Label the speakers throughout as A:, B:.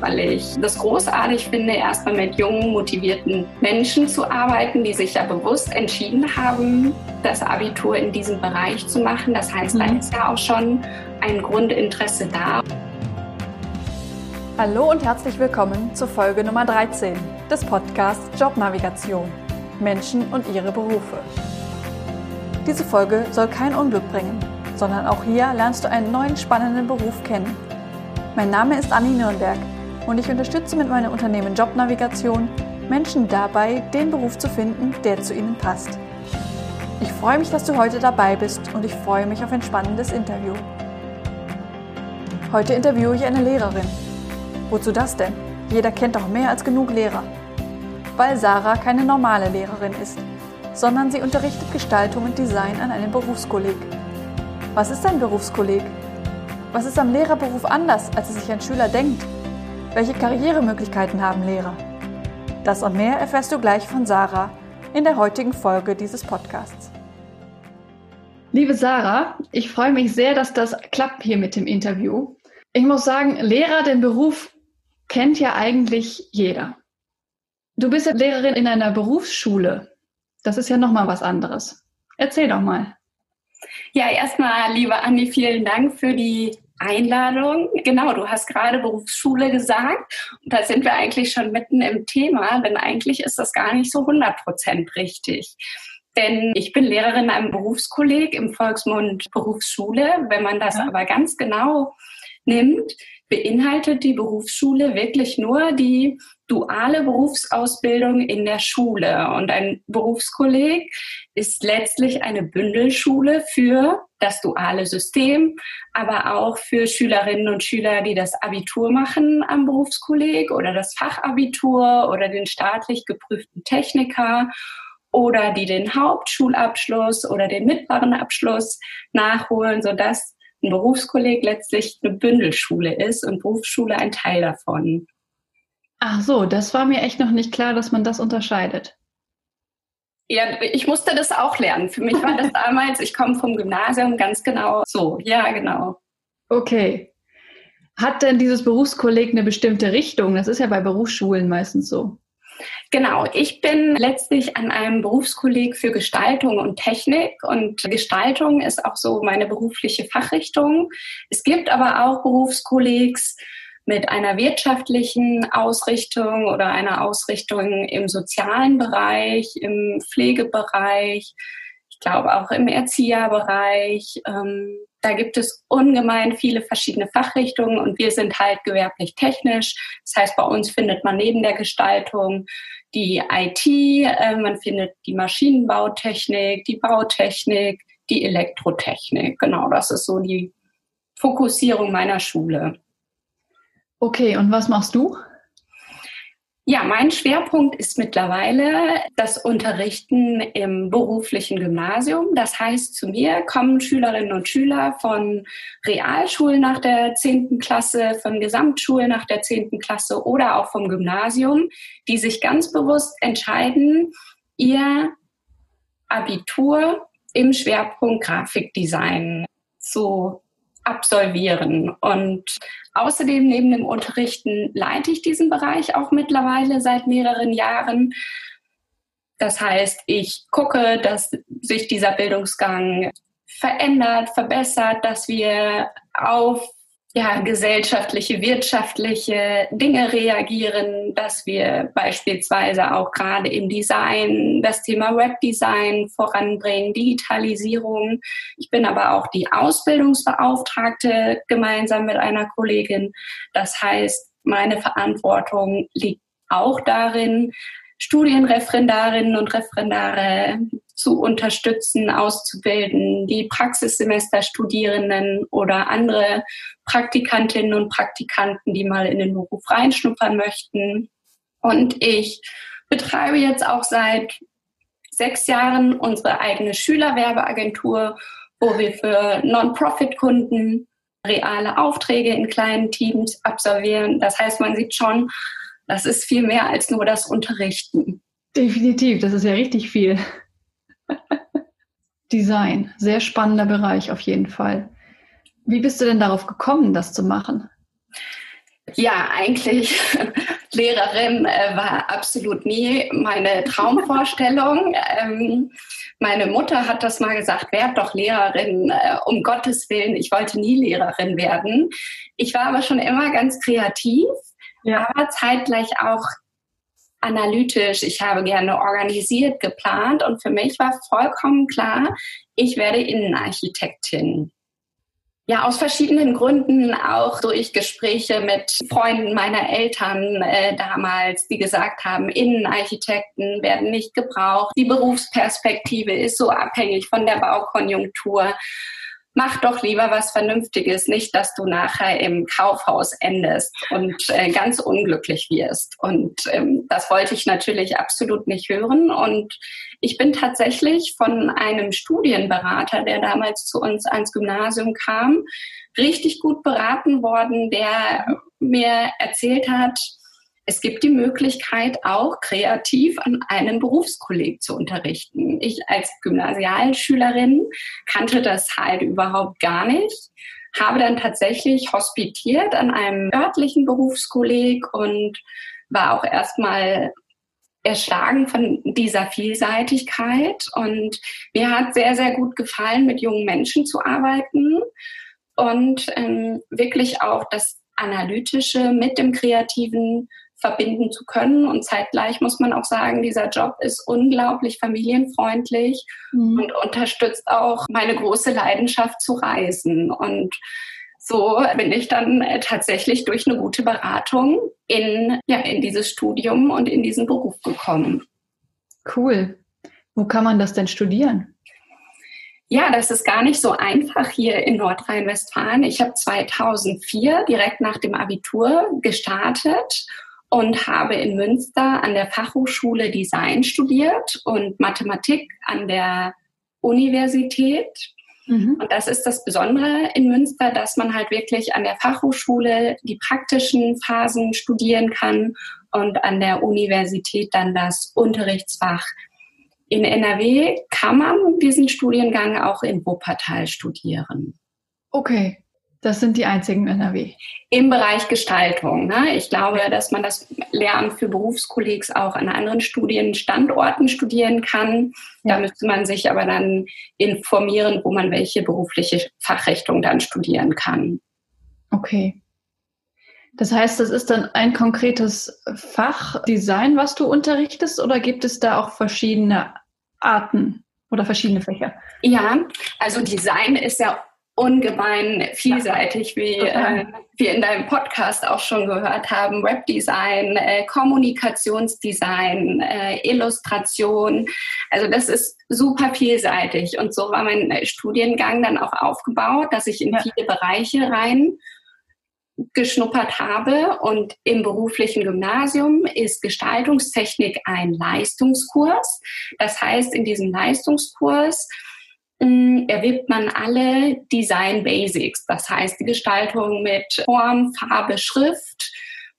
A: weil ich das großartig finde, erstmal mit jungen, motivierten Menschen zu arbeiten, die sich ja bewusst entschieden haben, das Abitur in diesem Bereich zu machen. Das heißt, da mhm. ist ja auch schon ein Grundinteresse da.
B: Hallo und herzlich willkommen zur Folge Nummer 13 des Podcasts Jobnavigation. Menschen und ihre Berufe. Diese Folge soll kein Unglück bringen, sondern auch hier lernst du einen neuen spannenden Beruf kennen. Mein Name ist Anni Nürnberg und ich unterstütze mit meinem Unternehmen Jobnavigation Menschen dabei, den Beruf zu finden, der zu ihnen passt. Ich freue mich, dass du heute dabei bist und ich freue mich auf ein spannendes Interview. Heute interviewe ich eine Lehrerin. Wozu das denn? Jeder kennt doch mehr als genug Lehrer. Weil Sarah keine normale Lehrerin ist, sondern sie unterrichtet Gestaltung und Design an einem Berufskolleg. Was ist ein Berufskolleg? Was ist am Lehrerberuf anders, als es sich ein Schüler denkt? Welche Karrieremöglichkeiten haben Lehrer? Das und mehr erfährst du gleich von Sarah in der heutigen Folge dieses Podcasts. Liebe Sarah, ich freue mich sehr, dass das klappt hier mit dem Interview. Ich muss sagen, Lehrer, den Beruf kennt ja eigentlich jeder. Du bist ja Lehrerin in einer Berufsschule. Das ist ja nochmal was anderes. Erzähl doch mal.
A: Ja, erstmal, liebe Andi, vielen Dank für die Einladung. Genau, du hast gerade Berufsschule gesagt. Und da sind wir eigentlich schon mitten im Thema, denn eigentlich ist das gar nicht so 100 Prozent richtig. Denn ich bin Lehrerin in einem Berufskolleg im Volksmund Berufsschule. Wenn man das ja. aber ganz genau nimmt, beinhaltet die Berufsschule wirklich nur die duale Berufsausbildung in der Schule. Und ein Berufskolleg ist letztlich eine Bündelschule für das duale System, aber auch für Schülerinnen und Schüler, die das Abitur machen am Berufskolleg oder das Fachabitur oder den staatlich geprüften Techniker oder die den Hauptschulabschluss oder den mittleren Abschluss nachholen, sodass ein Berufskolleg letztlich eine Bündelschule ist und Berufsschule ein Teil davon.
B: Ach so, das war mir echt noch nicht klar, dass man das unterscheidet.
A: Ja, ich musste das auch lernen. Für mich war das damals, ich komme vom Gymnasium, ganz genau so. Ja, genau.
B: Okay. Hat denn dieses Berufskolleg eine bestimmte Richtung? Das ist ja bei Berufsschulen meistens so.
A: Genau, ich bin letztlich an einem Berufskolleg für Gestaltung und Technik und Gestaltung ist auch so meine berufliche Fachrichtung. Es gibt aber auch Berufskollegs mit einer wirtschaftlichen Ausrichtung oder einer Ausrichtung im sozialen Bereich, im Pflegebereich, ich glaube auch im Erzieherbereich. Ähm, da gibt es ungemein viele verschiedene Fachrichtungen und wir sind halt gewerblich technisch. Das heißt, bei uns findet man neben der Gestaltung die IT, äh, man findet die Maschinenbautechnik, die Bautechnik, die Elektrotechnik. Genau, das ist so die Fokussierung meiner Schule.
B: Okay, und was machst du?
A: Ja, mein Schwerpunkt ist mittlerweile das Unterrichten im beruflichen Gymnasium. Das heißt, zu mir kommen Schülerinnen und Schüler von Realschulen nach der 10. Klasse, von Gesamtschulen nach der 10. Klasse oder auch vom Gymnasium, die sich ganz bewusst entscheiden, ihr Abitur im Schwerpunkt Grafikdesign zu absolvieren. Und außerdem neben dem Unterrichten leite ich diesen Bereich auch mittlerweile seit mehreren Jahren. Das heißt, ich gucke, dass sich dieser Bildungsgang verändert, verbessert, dass wir auf ja, gesellschaftliche, wirtschaftliche Dinge reagieren, dass wir beispielsweise auch gerade im Design das Thema Webdesign voranbringen, Digitalisierung. Ich bin aber auch die Ausbildungsbeauftragte gemeinsam mit einer Kollegin. Das heißt, meine Verantwortung liegt auch darin, Studienreferendarinnen und Referendare zu unterstützen, auszubilden, die Praxissemesterstudierenden oder andere Praktikantinnen und Praktikanten, die mal in den Beruf reinschnuppern möchten. Und ich betreibe jetzt auch seit sechs Jahren unsere eigene Schülerwerbeagentur, wo wir für Non-Profit-Kunden reale Aufträge in kleinen Teams absolvieren. Das heißt, man sieht schon, das ist viel mehr als nur das Unterrichten.
B: Definitiv, das ist ja richtig viel. Design, sehr spannender Bereich auf jeden Fall. Wie bist du denn darauf gekommen, das zu machen?
A: Ja, eigentlich Lehrerin äh, war absolut nie meine Traumvorstellung. ähm, meine Mutter hat das mal gesagt, werd doch Lehrerin, äh, um Gottes Willen. Ich wollte nie Lehrerin werden. Ich war aber schon immer ganz kreativ, ja. aber zeitgleich auch analytisch. Ich habe gerne organisiert, geplant und für mich war vollkommen klar, ich werde Innenarchitektin. Ja, aus verschiedenen Gründen, auch durch Gespräche mit Freunden meiner Eltern äh, damals, die gesagt haben, Innenarchitekten werden nicht gebraucht. Die Berufsperspektive ist so abhängig von der Baukonjunktur mach doch lieber was Vernünftiges, nicht, dass du nachher im Kaufhaus endest und äh, ganz unglücklich wirst. Und ähm, das wollte ich natürlich absolut nicht hören. Und ich bin tatsächlich von einem Studienberater, der damals zu uns ans Gymnasium kam, richtig gut beraten worden, der mir erzählt hat, es gibt die Möglichkeit, auch kreativ an einem Berufskolleg zu unterrichten. Ich als Gymnasialschülerin kannte das halt überhaupt gar nicht, habe dann tatsächlich hospitiert an einem örtlichen Berufskolleg und war auch erstmal erschlagen von dieser Vielseitigkeit. Und mir hat sehr, sehr gut gefallen, mit jungen Menschen zu arbeiten und ähm, wirklich auch das Analytische mit dem Kreativen verbinden zu können. Und zeitgleich muss man auch sagen, dieser Job ist unglaublich familienfreundlich mhm. und unterstützt auch meine große Leidenschaft zu reisen. Und so bin ich dann äh, tatsächlich durch eine gute Beratung in, ja, in dieses Studium und in diesen Beruf gekommen.
B: Cool. Wo kann man das denn studieren?
A: Ja, das ist gar nicht so einfach hier in Nordrhein-Westfalen. Ich habe 2004 direkt nach dem Abitur gestartet und habe in Münster an der Fachhochschule Design studiert und Mathematik an der Universität. Mhm. Und das ist das Besondere in Münster, dass man halt wirklich an der Fachhochschule die praktischen Phasen studieren kann und an der Universität dann das Unterrichtsfach. In NRW kann man diesen Studiengang auch in Wuppertal studieren.
B: Okay. Das sind die einzigen NRW.
A: Im Bereich Gestaltung. Ne? Ich glaube, dass man das Lernen für Berufskollegs auch an anderen Studienstandorten studieren kann. Ja. Da müsste man sich aber dann informieren, wo man welche berufliche Fachrichtung dann studieren kann.
B: Okay. Das heißt, das ist dann ein konkretes Fachdesign, was du unterrichtest, oder gibt es da auch verschiedene Arten oder verschiedene Fächer?
A: Ja, also Design ist ja ungemein vielseitig, wie äh, wir in deinem Podcast auch schon gehört haben. Webdesign, äh, Kommunikationsdesign, äh, Illustration. Also das ist super vielseitig. Und so war mein Studiengang dann auch aufgebaut, dass ich in ja. viele Bereiche rein geschnuppert habe. Und im beruflichen Gymnasium ist Gestaltungstechnik ein Leistungskurs. Das heißt, in diesem Leistungskurs Erwirbt man alle Design Basics, das heißt die Gestaltung mit Form, Farbe, Schrift.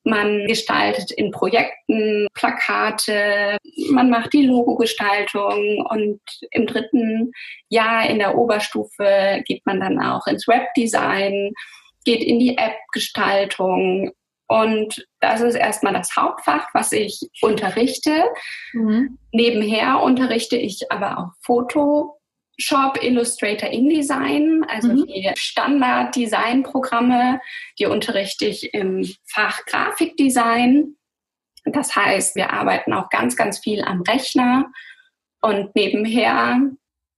A: Man gestaltet in Projekten Plakate, man macht die Logogestaltung und im dritten Jahr in der Oberstufe geht man dann auch ins Webdesign, geht in die App-Gestaltung und das ist erstmal das Hauptfach, was ich unterrichte. Mhm. Nebenher unterrichte ich aber auch Foto, Shop, Illustrator, InDesign, also mhm. die Standard-Design-Programme, die unterrichte ich im Fach Grafikdesign. Das heißt, wir arbeiten auch ganz, ganz viel am Rechner und nebenher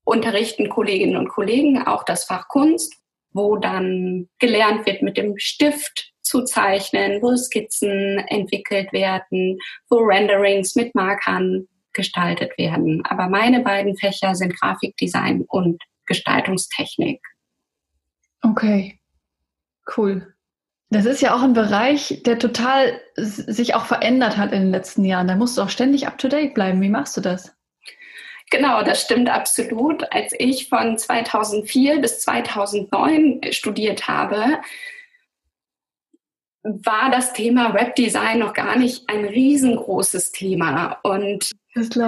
A: unterrichten Kolleginnen und Kollegen auch das Fach Kunst, wo dann gelernt wird, mit dem Stift zu zeichnen, wo Skizzen entwickelt werden, wo Renderings mit Markern gestaltet werden. Aber meine beiden Fächer sind Grafikdesign und Gestaltungstechnik.
B: Okay, cool. Das ist ja auch ein Bereich, der total sich auch verändert hat in den letzten Jahren. Da musst du auch ständig up-to-date bleiben. Wie machst du das?
A: Genau, das stimmt absolut. Als ich von 2004 bis 2009 studiert habe, war das Thema Webdesign noch gar nicht ein riesengroßes Thema. Und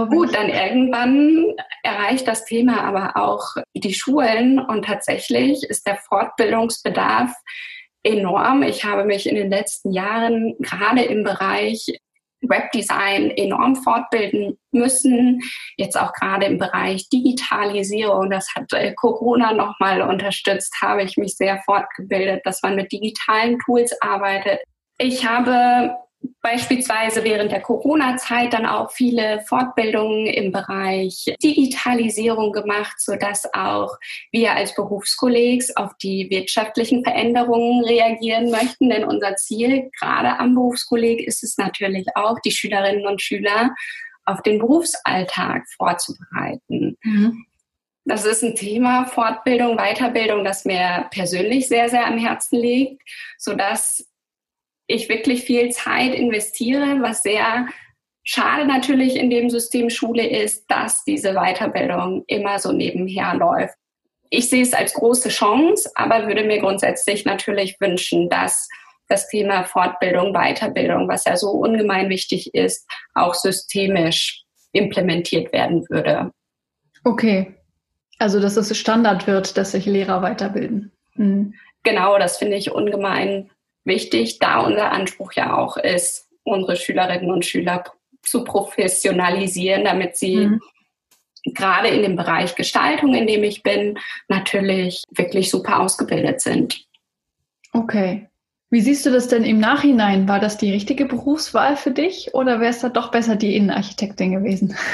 A: gut, dann irgendwann erreicht das Thema aber auch die Schulen und tatsächlich ist der Fortbildungsbedarf enorm. Ich habe mich in den letzten Jahren gerade im Bereich Webdesign enorm fortbilden müssen. Jetzt auch gerade im Bereich Digitalisierung, das hat äh, Corona nochmal unterstützt, habe ich mich sehr fortgebildet, dass man mit digitalen Tools arbeitet. Ich habe beispielsweise während der Corona-Zeit dann auch viele Fortbildungen im Bereich Digitalisierung gemacht, sodass auch wir als Berufskollegs auf die wirtschaftlichen Veränderungen reagieren möchten. Denn unser Ziel gerade am Berufskolleg ist es natürlich auch, die Schülerinnen und Schüler auf den Berufsalltag vorzubereiten. Mhm. Das ist ein Thema Fortbildung, Weiterbildung, das mir persönlich sehr, sehr am Herzen liegt, sodass ich wirklich viel Zeit investiere, was sehr schade natürlich in dem System Schule ist, dass diese Weiterbildung immer so nebenher läuft. Ich sehe es als große Chance, aber würde mir grundsätzlich natürlich wünschen, dass das Thema Fortbildung, Weiterbildung, was ja so ungemein wichtig ist, auch systemisch implementiert werden würde.
B: Okay. Also, dass es Standard wird, dass sich Lehrer weiterbilden.
A: Mhm. Genau, das finde ich ungemein wichtig, da unser Anspruch ja auch ist, unsere Schülerinnen und Schüler zu professionalisieren, damit sie mhm. gerade in dem Bereich Gestaltung, in dem ich bin, natürlich wirklich super ausgebildet sind.
B: Okay. Wie siehst du das denn im Nachhinein? War das die richtige Berufswahl für dich oder wäre es da doch besser die Innenarchitektin gewesen?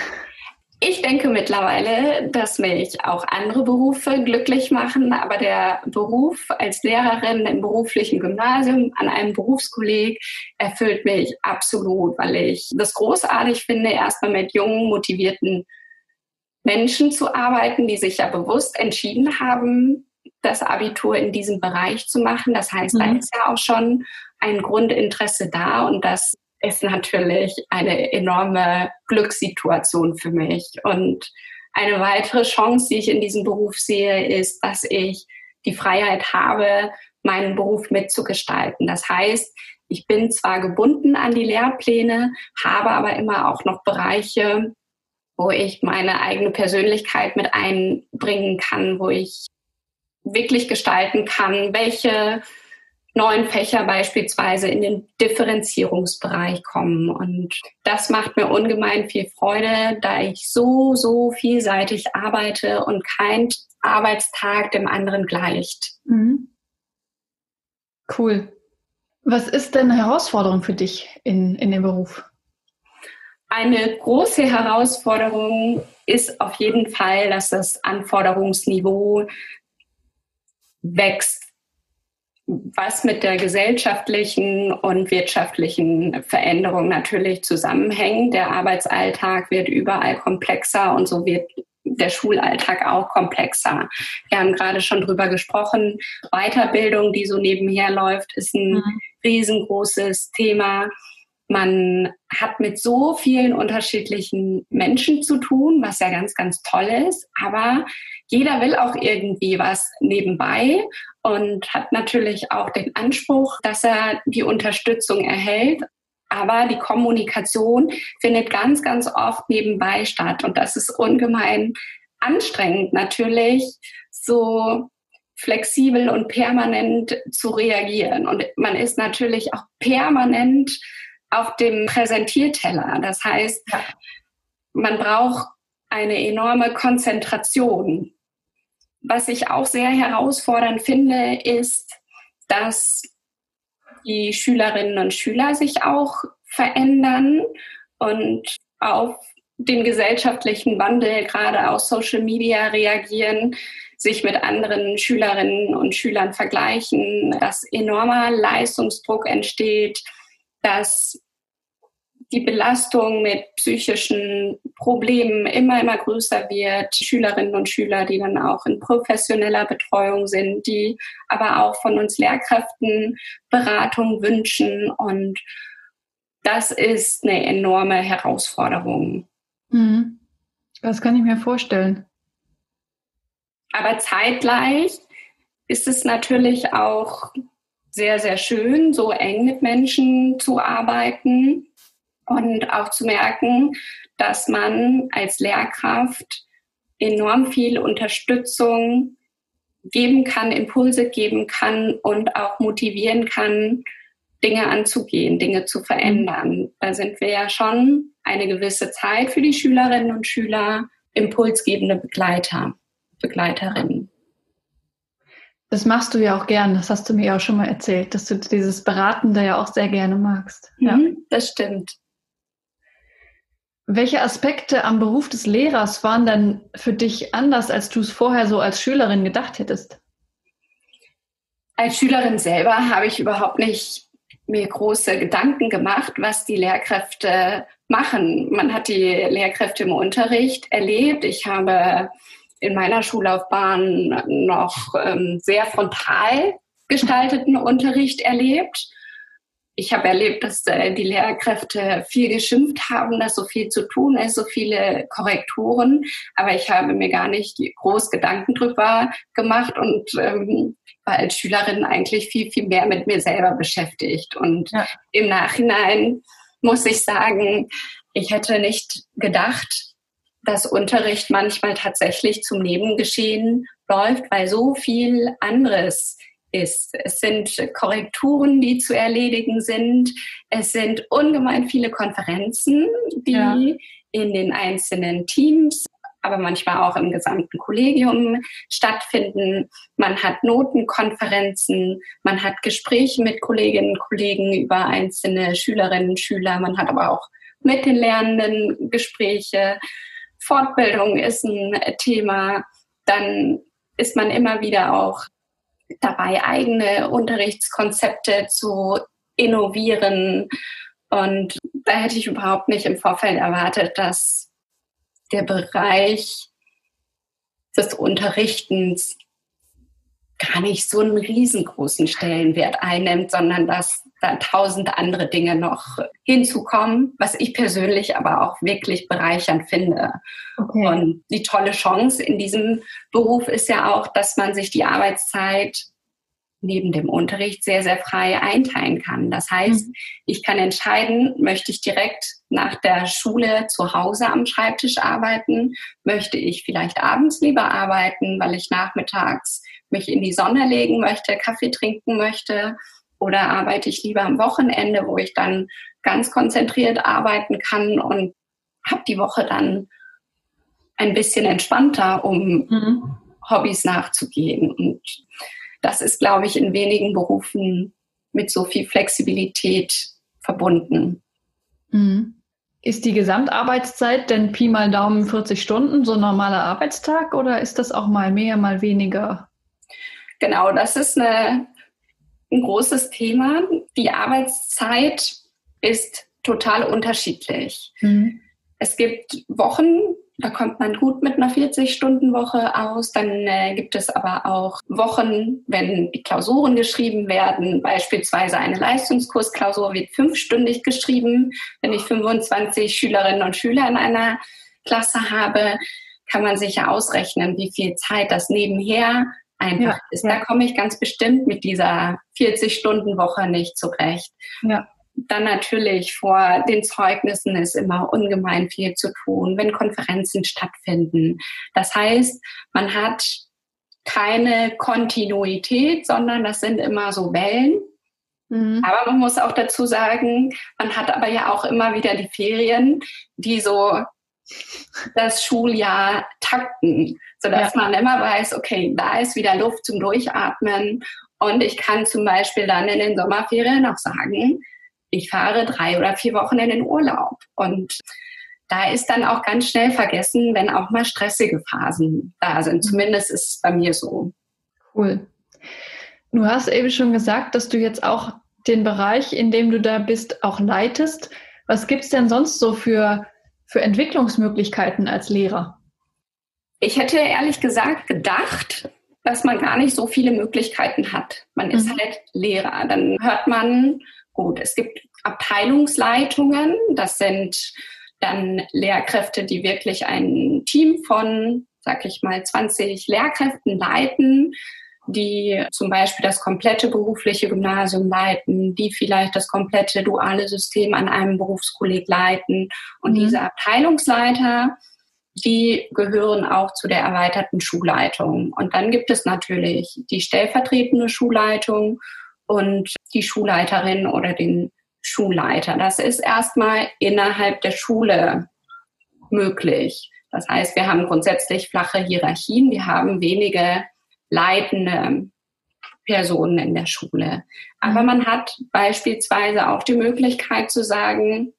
A: Ich denke mittlerweile, dass mich auch andere Berufe glücklich machen, aber der Beruf als Lehrerin im beruflichen Gymnasium an einem Berufskolleg erfüllt mich absolut, weil ich das großartig finde, erstmal mit jungen, motivierten Menschen zu arbeiten, die sich ja bewusst entschieden haben, das Abitur in diesem Bereich zu machen. Das heißt, mhm. da ist ja auch schon ein Grundinteresse da und das ist natürlich eine enorme Glückssituation für mich. Und eine weitere Chance, die ich in diesem Beruf sehe, ist, dass ich die Freiheit habe, meinen Beruf mitzugestalten. Das heißt, ich bin zwar gebunden an die Lehrpläne, habe aber immer auch noch Bereiche, wo ich meine eigene Persönlichkeit mit einbringen kann, wo ich wirklich gestalten kann, welche neuen Fächer beispielsweise in den Differenzierungsbereich kommen. Und das macht mir ungemein viel Freude, da ich so, so vielseitig arbeite und kein Arbeitstag dem anderen gleicht. Mhm.
B: Cool. Was ist denn eine Herausforderung für dich in, in dem Beruf?
A: Eine große Herausforderung ist auf jeden Fall, dass das Anforderungsniveau wächst was mit der gesellschaftlichen und wirtschaftlichen Veränderung natürlich zusammenhängt. Der Arbeitsalltag wird überall komplexer und so wird der Schulalltag auch komplexer. Wir haben gerade schon drüber gesprochen. Weiterbildung, die so nebenher läuft, ist ein mhm. riesengroßes Thema. Man hat mit so vielen unterschiedlichen Menschen zu tun, was ja ganz, ganz toll ist. Aber jeder will auch irgendwie was nebenbei und hat natürlich auch den Anspruch, dass er die Unterstützung erhält. Aber die Kommunikation findet ganz, ganz oft nebenbei statt. Und das ist ungemein anstrengend natürlich, so flexibel und permanent zu reagieren. Und man ist natürlich auch permanent auf dem Präsentierteller. Das heißt, man braucht eine enorme Konzentration. Was ich auch sehr herausfordernd finde, ist, dass die Schülerinnen und Schüler sich auch verändern und auf den gesellschaftlichen Wandel gerade aus Social Media reagieren, sich mit anderen Schülerinnen und Schülern vergleichen, dass enormer Leistungsdruck entsteht, dass die Belastung mit psychischen Problemen immer, immer größer wird. Schülerinnen und Schüler, die dann auch in professioneller Betreuung sind, die aber auch von uns Lehrkräften Beratung wünschen. Und das ist eine enorme Herausforderung.
B: Mhm. Das kann ich mir vorstellen.
A: Aber zeitgleich ist es natürlich auch sehr, sehr schön, so eng mit Menschen zu arbeiten und auch zu merken, dass man als Lehrkraft enorm viel Unterstützung geben kann, Impulse geben kann und auch motivieren kann, Dinge anzugehen, Dinge zu verändern. Da sind wir ja schon eine gewisse Zeit für die Schülerinnen und Schüler impulsgebende Begleiter, Begleiterinnen.
B: Das machst du ja auch gern, das hast du mir auch schon mal erzählt, dass du dieses Beratende ja auch sehr gerne magst.
A: Ja, mhm, das stimmt.
B: Welche Aspekte am Beruf des Lehrers waren denn für dich anders, als du es vorher so als Schülerin gedacht hättest?
A: Als Schülerin selber habe ich überhaupt nicht mir große Gedanken gemacht, was die Lehrkräfte machen. Man hat die Lehrkräfte im Unterricht erlebt. Ich habe in meiner Schullaufbahn noch ähm, sehr frontal gestalteten Unterricht erlebt. Ich habe erlebt, dass äh, die Lehrkräfte viel geschimpft haben, dass so viel zu tun ist, so viele Korrekturen. Aber ich habe mir gar nicht groß Gedanken drüber gemacht und ähm, war als Schülerin eigentlich viel, viel mehr mit mir selber beschäftigt. Und ja. im Nachhinein muss ich sagen, ich hätte nicht gedacht, dass Unterricht manchmal tatsächlich zum Nebengeschehen läuft, weil so viel anderes ist. Es sind Korrekturen, die zu erledigen sind. Es sind ungemein viele Konferenzen, die ja. in den einzelnen Teams, aber manchmal auch im gesamten Kollegium stattfinden. Man hat Notenkonferenzen, man hat Gespräche mit Kolleginnen und Kollegen über einzelne Schülerinnen und Schüler, man hat aber auch mit den Lernenden Gespräche. Fortbildung ist ein Thema. Dann ist man immer wieder auch dabei, eigene Unterrichtskonzepte zu innovieren. Und da hätte ich überhaupt nicht im Vorfeld erwartet, dass der Bereich des Unterrichtens gar nicht so einen riesengroßen Stellenwert einnimmt, sondern dass da tausend andere Dinge noch hinzukommen, was ich persönlich aber auch wirklich bereichernd finde. Okay. Und die tolle Chance in diesem Beruf ist ja auch, dass man sich die Arbeitszeit neben dem Unterricht sehr, sehr frei einteilen kann. Das heißt, mhm. ich kann entscheiden, möchte ich direkt nach der Schule zu Hause am Schreibtisch arbeiten, möchte ich vielleicht abends lieber arbeiten, weil ich nachmittags mich in die Sonne legen möchte, Kaffee trinken möchte oder arbeite ich lieber am Wochenende, wo ich dann ganz konzentriert arbeiten kann und habe die Woche dann ein bisschen entspannter, um mhm. Hobbys nachzugehen. Und das ist, glaube ich, in wenigen Berufen mit so viel Flexibilität verbunden.
B: Mhm. Ist die Gesamtarbeitszeit denn Pi mal Daumen 40 Stunden, so ein normaler Arbeitstag, oder ist das auch mal mehr, mal weniger?
A: Genau, das ist eine ein großes Thema. Die Arbeitszeit ist total unterschiedlich. Mhm. Es gibt Wochen, da kommt man gut mit einer 40-Stunden-Woche aus. Dann äh, gibt es aber auch Wochen, wenn die Klausuren geschrieben werden. Beispielsweise eine Leistungskursklausur wird fünfstündig geschrieben. Wenn ich 25 Schülerinnen und Schüler in einer Klasse habe, kann man sich ja ausrechnen, wie viel Zeit das nebenher einfach ja, ist. Da komme ich ganz bestimmt mit dieser 40-Stunden-Woche nicht zurecht. Ja. Dann natürlich vor den Zeugnissen ist immer ungemein viel zu tun, wenn Konferenzen stattfinden. Das heißt, man hat keine Kontinuität, sondern das sind immer so Wellen. Mhm. Aber man muss auch dazu sagen, man hat aber ja auch immer wieder die Ferien, die so das Schuljahr takten, sodass ja. man immer weiß, okay, da ist wieder Luft zum Durchatmen und ich kann zum Beispiel dann in den Sommerferien auch sagen, ich fahre drei oder vier Wochen in den Urlaub und da ist dann auch ganz schnell vergessen, wenn auch mal stressige Phasen da sind. Zumindest ist es bei mir so.
B: Cool. Du hast eben schon gesagt, dass du jetzt auch den Bereich, in dem du da bist, auch leitest. Was gibt es denn sonst so für für Entwicklungsmöglichkeiten als Lehrer?
A: Ich hätte ehrlich gesagt gedacht, dass man gar nicht so viele Möglichkeiten hat. Man mhm. ist halt Lehrer. Dann hört man, gut, es gibt Abteilungsleitungen, das sind dann Lehrkräfte, die wirklich ein Team von, sag ich mal, 20 Lehrkräften leiten die zum Beispiel das komplette berufliche Gymnasium leiten, die vielleicht das komplette duale System an einem Berufskolleg leiten. Und mhm. diese Abteilungsleiter die gehören auch zu der erweiterten Schulleitung. Und dann gibt es natürlich die stellvertretende Schulleitung und die Schulleiterin oder den Schulleiter. Das ist erstmal innerhalb der Schule möglich. Das heißt, wir haben grundsätzlich flache Hierarchien, wir haben wenige leitende Personen in der Schule. Aber man hat beispielsweise auch die Möglichkeit zu sagen,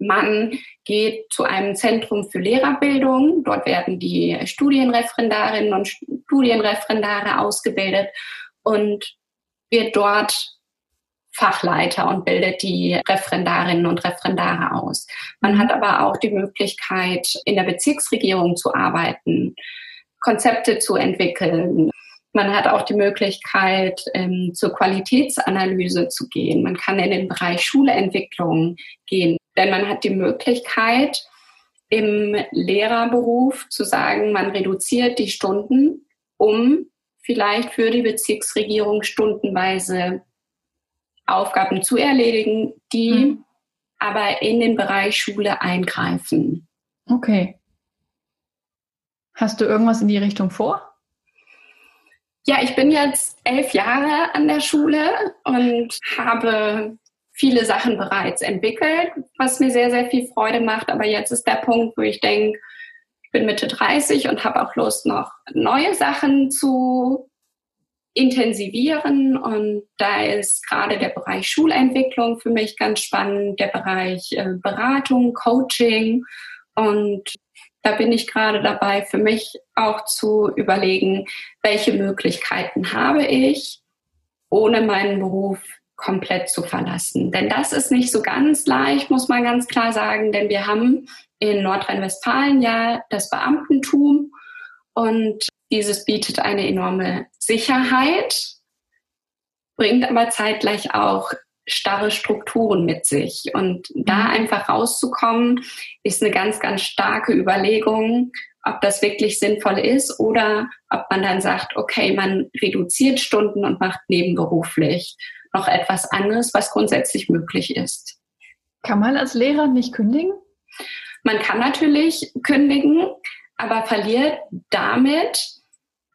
A: man geht zu einem Zentrum für Lehrerbildung. Dort werden die Studienreferendarinnen und Studienreferendare ausgebildet und wird dort Fachleiter und bildet die Referendarinnen und Referendare aus. Man hat aber auch die Möglichkeit, in der Bezirksregierung zu arbeiten, Konzepte zu entwickeln. Man hat auch die Möglichkeit, ähm, zur Qualitätsanalyse zu gehen. Man kann in den Bereich Schulentwicklung gehen. Denn man hat die Möglichkeit, im Lehrerberuf zu sagen, man reduziert die Stunden, um vielleicht für die Bezirksregierung stundenweise Aufgaben zu erledigen, die mhm. aber in den Bereich Schule eingreifen.
B: Okay. Hast du irgendwas in die Richtung vor?
A: Ja, ich bin jetzt elf Jahre an der Schule und habe viele Sachen bereits entwickelt, was mir sehr, sehr viel Freude macht. Aber jetzt ist der Punkt, wo ich denke, ich bin Mitte 30 und habe auch Lust, noch neue Sachen zu intensivieren. Und da ist gerade der Bereich Schulentwicklung für mich ganz spannend, der Bereich äh, Beratung, Coaching. Und da bin ich gerade dabei, für mich auch zu überlegen, welche Möglichkeiten habe ich, ohne meinen Beruf komplett zu verlassen. Denn das ist nicht so ganz leicht, muss man ganz klar sagen, denn wir haben in Nordrhein-Westfalen ja das Beamtentum und dieses bietet eine enorme Sicherheit, bringt aber zeitgleich auch starre Strukturen mit sich. Und da mhm. einfach rauszukommen, ist eine ganz, ganz starke Überlegung, ob das wirklich sinnvoll ist oder ob man dann sagt, okay, man reduziert Stunden und macht nebenberuflich noch etwas anderes, was grundsätzlich möglich ist.
B: Kann man als Lehrer nicht kündigen?
A: Man kann natürlich kündigen, aber verliert damit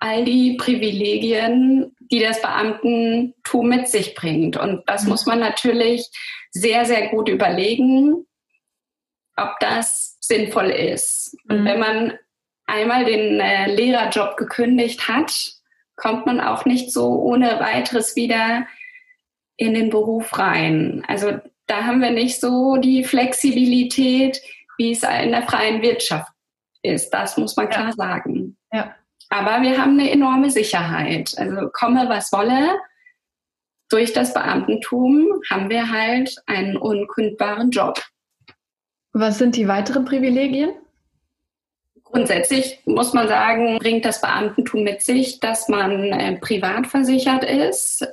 A: all die Privilegien, die das Beamtentum mit sich bringt. Und das mhm. muss man natürlich sehr, sehr gut überlegen, ob das sinnvoll ist. Mhm. Und wenn man einmal den äh, Lehrerjob gekündigt hat, kommt man auch nicht so ohne weiteres wieder in den Beruf rein. Also da haben wir nicht so die Flexibilität, wie es in der freien Wirtschaft ist. Das muss man klar ja. sagen. Ja. Aber wir haben eine enorme Sicherheit. Also komme, was wolle, durch das Beamtentum haben wir halt einen unkündbaren Job.
B: Was sind die weiteren Privilegien?
A: Grundsätzlich muss man sagen, bringt das Beamtentum mit sich, dass man äh, privat versichert ist,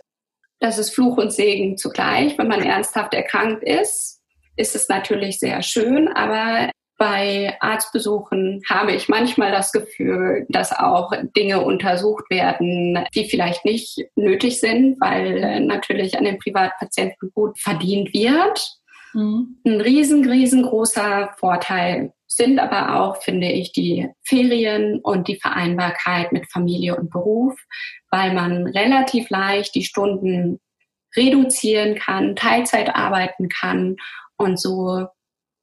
A: das ist Fluch und Segen zugleich. Wenn man ernsthaft erkrankt ist, ist es natürlich sehr schön, aber bei Arztbesuchen habe ich manchmal das Gefühl, dass auch Dinge untersucht werden, die vielleicht nicht nötig sind, weil natürlich an den Privatpatienten gut verdient wird. Mhm. Ein riesen, riesengroßer Vorteil sind aber auch, finde ich, die Ferien und die Vereinbarkeit mit Familie und Beruf, weil man relativ leicht die Stunden reduzieren kann, Teilzeit arbeiten kann und so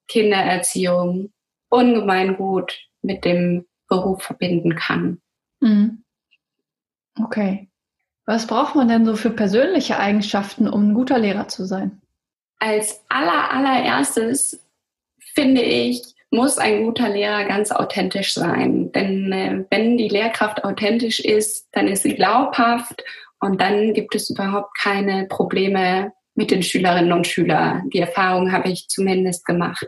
A: Kindererziehung ungemein gut mit dem Beruf verbinden kann. Mhm.
B: Okay. Was braucht man denn so für persönliche Eigenschaften, um ein guter Lehrer zu sein?
A: Als aller, allererstes finde ich, muss ein guter Lehrer ganz authentisch sein. Denn äh, wenn die Lehrkraft authentisch ist, dann ist sie glaubhaft und dann gibt es überhaupt keine Probleme mit den Schülerinnen und Schülern. Die Erfahrung habe ich zumindest gemacht.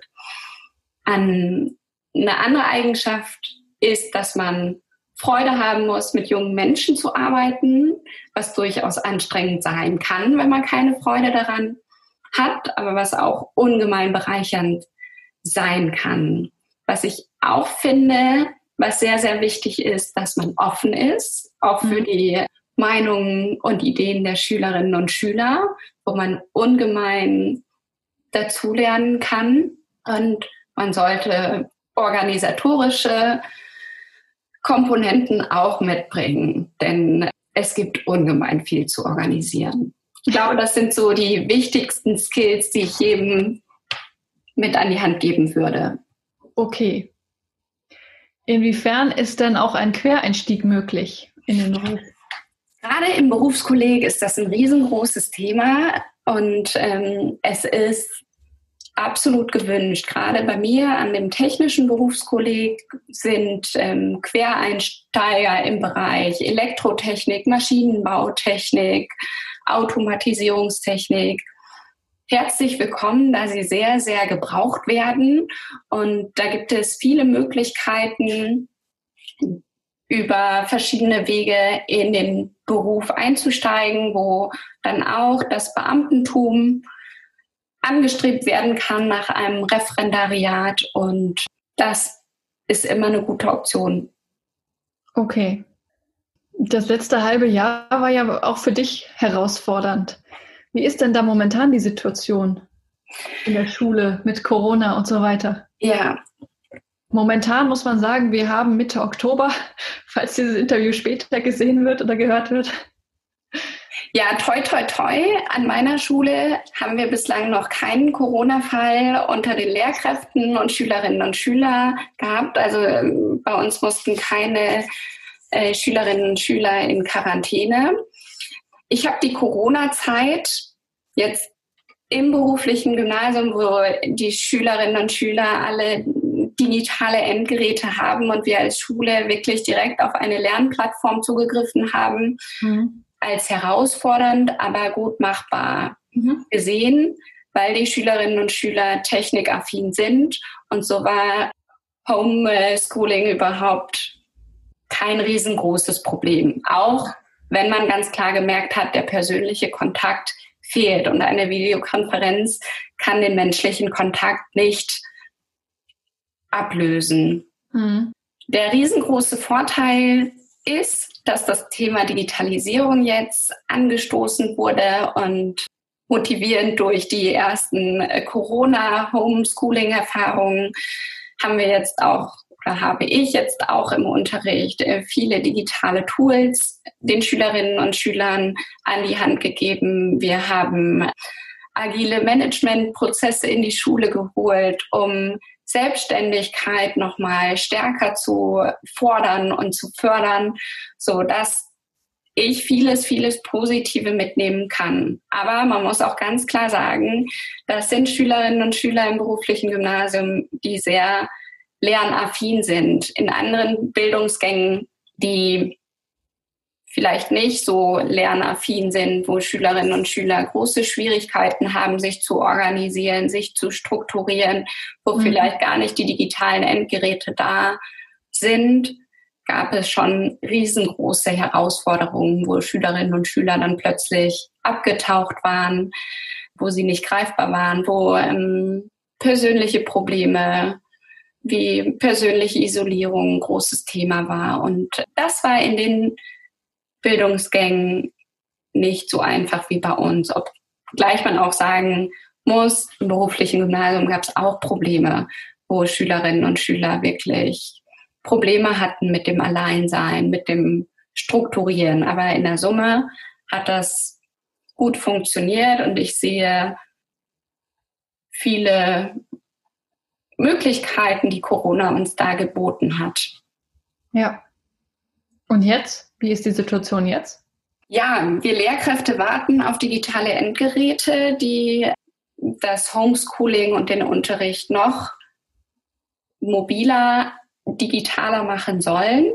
A: An eine andere Eigenschaft ist, dass man Freude haben muss, mit jungen Menschen zu arbeiten, was durchaus anstrengend sein kann, wenn man keine Freude daran hat, aber was auch ungemein bereichernd sein kann. Was ich auch finde, was sehr, sehr wichtig ist, dass man offen ist, auch für mhm. die Meinungen und Ideen der Schülerinnen und Schüler, wo man ungemein dazulernen kann. Und man sollte organisatorische Komponenten auch mitbringen, denn es gibt ungemein viel zu organisieren. Ich glaube, das sind so die wichtigsten Skills, die ich jedem mit an die Hand geben würde.
B: Okay. Inwiefern ist denn auch ein Quereinstieg möglich in den Beruf?
A: Gerade im Berufskolleg ist das ein riesengroßes Thema und ähm, es ist absolut gewünscht. Gerade bei mir an dem technischen Berufskolleg sind ähm, Quereinsteiger im Bereich Elektrotechnik, Maschinenbautechnik, Automatisierungstechnik herzlich willkommen, da sie sehr, sehr gebraucht werden. Und da gibt es viele Möglichkeiten, über verschiedene Wege in den Beruf einzusteigen, wo dann auch das Beamtentum angestrebt werden kann nach einem Referendariat. Und das ist immer eine gute Option.
B: Okay. Das letzte halbe Jahr war ja auch für dich herausfordernd. Wie ist denn da momentan die Situation in der Schule mit Corona und so weiter?
A: Ja.
B: Momentan muss man sagen, wir haben Mitte Oktober, falls dieses Interview später gesehen wird oder gehört wird.
A: Ja, toi, toi, toi. An meiner Schule haben wir bislang noch keinen Corona-Fall unter den Lehrkräften und Schülerinnen und Schülern gehabt. Also ähm, bei uns mussten keine äh, Schülerinnen und Schüler in Quarantäne. Ich habe die Corona-Zeit jetzt im beruflichen Gymnasium, wo die Schülerinnen und Schüler alle digitale Endgeräte haben und wir als Schule wirklich direkt auf eine Lernplattform zugegriffen haben, mhm. als herausfordernd, aber gut machbar mhm. gesehen, weil die Schülerinnen und Schüler technikaffin sind und so war Homeschooling überhaupt kein riesengroßes Problem. Auch wenn man ganz klar gemerkt hat, der persönliche Kontakt fehlt und eine Videokonferenz kann den menschlichen Kontakt nicht ablösen. Mhm. Der riesengroße Vorteil ist, dass das Thema Digitalisierung jetzt angestoßen wurde und motivierend durch die ersten äh, Corona-Homeschooling-Erfahrungen haben wir jetzt auch oder habe ich jetzt auch im Unterricht äh, viele digitale Tools den Schülerinnen und Schülern an die Hand gegeben. Wir haben agile Managementprozesse in die Schule geholt, um Selbstständigkeit nochmal stärker zu fordern und zu fördern, so dass ich vieles, vieles Positive mitnehmen kann. Aber man muss auch ganz klar sagen, das sind Schülerinnen und Schüler im beruflichen Gymnasium, die sehr lernaffin sind. In anderen Bildungsgängen, die vielleicht nicht so lernaffin sind, wo Schülerinnen und Schüler große Schwierigkeiten haben, sich zu organisieren, sich zu strukturieren, wo mhm. vielleicht gar nicht die digitalen Endgeräte da sind, gab es schon riesengroße Herausforderungen, wo Schülerinnen und Schüler dann plötzlich abgetaucht waren, wo sie nicht greifbar waren, wo ähm, persönliche Probleme wie persönliche Isolierung ein großes Thema war. Und das war in den Bildungsgängen nicht so einfach wie bei uns. Obgleich man auch sagen muss, im beruflichen Gymnasium gab es auch Probleme, wo Schülerinnen und Schüler wirklich Probleme hatten mit dem Alleinsein, mit dem Strukturieren. Aber in der Summe hat das gut funktioniert und ich sehe viele Möglichkeiten, die Corona uns da geboten hat.
B: Ja. Und jetzt? Wie ist die Situation jetzt?
A: Ja, wir Lehrkräfte warten auf digitale Endgeräte, die das Homeschooling und den Unterricht noch mobiler, digitaler machen sollen.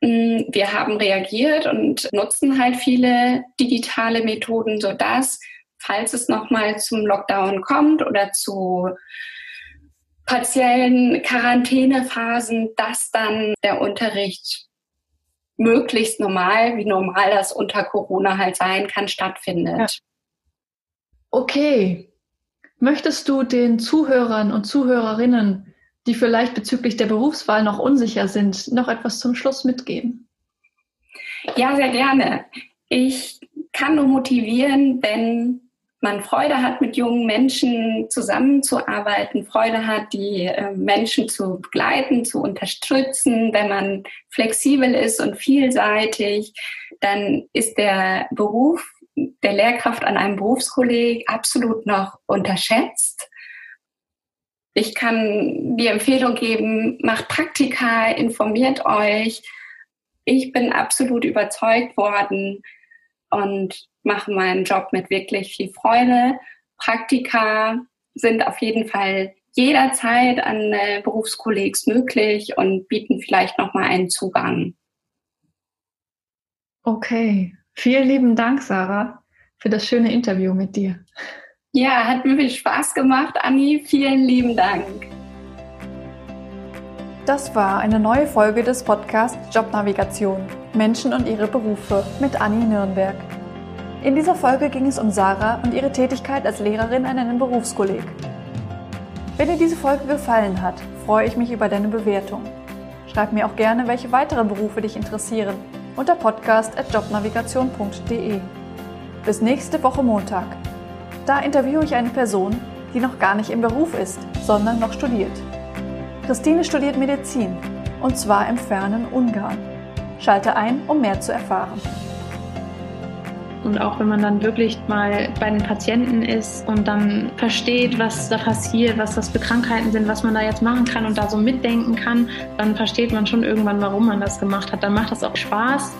A: Mm, wir haben reagiert und nutzen halt viele digitale Methoden, sodass, falls es nochmal zum Lockdown kommt oder zu partiellen Quarantänephasen, dass dann der Unterricht möglichst normal, wie normal das unter Corona halt sein kann, stattfindet. Ja.
B: Okay. Möchtest du den Zuhörern und Zuhörerinnen, die vielleicht bezüglich der Berufswahl noch unsicher sind, noch etwas zum Schluss mitgeben?
A: Ja, sehr gerne. Ich kann nur motivieren, wenn man Freude hat, mit jungen Menschen zusammenzuarbeiten, Freude hat, die äh, Menschen zu begleiten, zu unterstützen. Wenn man flexibel ist und vielseitig, dann ist der Beruf der Lehrkraft an einem Berufskolleg absolut noch unterschätzt. Ich kann die Empfehlung geben, macht Praktika, informiert euch. Ich bin absolut überzeugt worden und mache meinen Job mit wirklich viel Freude. Praktika sind auf jeden Fall jederzeit an äh, Berufskollegs möglich und bieten vielleicht nochmal einen Zugang.
B: Okay, vielen lieben Dank, Sarah, für das schöne Interview mit dir.
A: Ja, hat mir viel Spaß gemacht, Anni. Vielen lieben Dank.
B: Das war eine neue Folge des Podcasts Jobnavigation Menschen und ihre Berufe mit Anni Nürnberg. In dieser Folge ging es um Sarah und ihre Tätigkeit als Lehrerin an einem Berufskolleg. Wenn dir diese Folge gefallen hat, freue ich mich über deine Bewertung. Schreib mir auch gerne, welche weiteren Berufe dich interessieren unter podcast.jobnavigation.de. Bis nächste Woche Montag. Da interviewe ich eine Person, die noch gar nicht im Beruf ist, sondern noch studiert. Christine studiert Medizin und zwar im fernen Ungarn. Schalte ein, um mehr zu erfahren.
C: Und auch wenn man dann wirklich mal bei den Patienten ist und dann versteht, was da passiert, was das für Krankheiten sind, was man da jetzt machen kann und da so mitdenken kann, dann versteht man schon irgendwann, warum man das gemacht hat. Dann macht das auch Spaß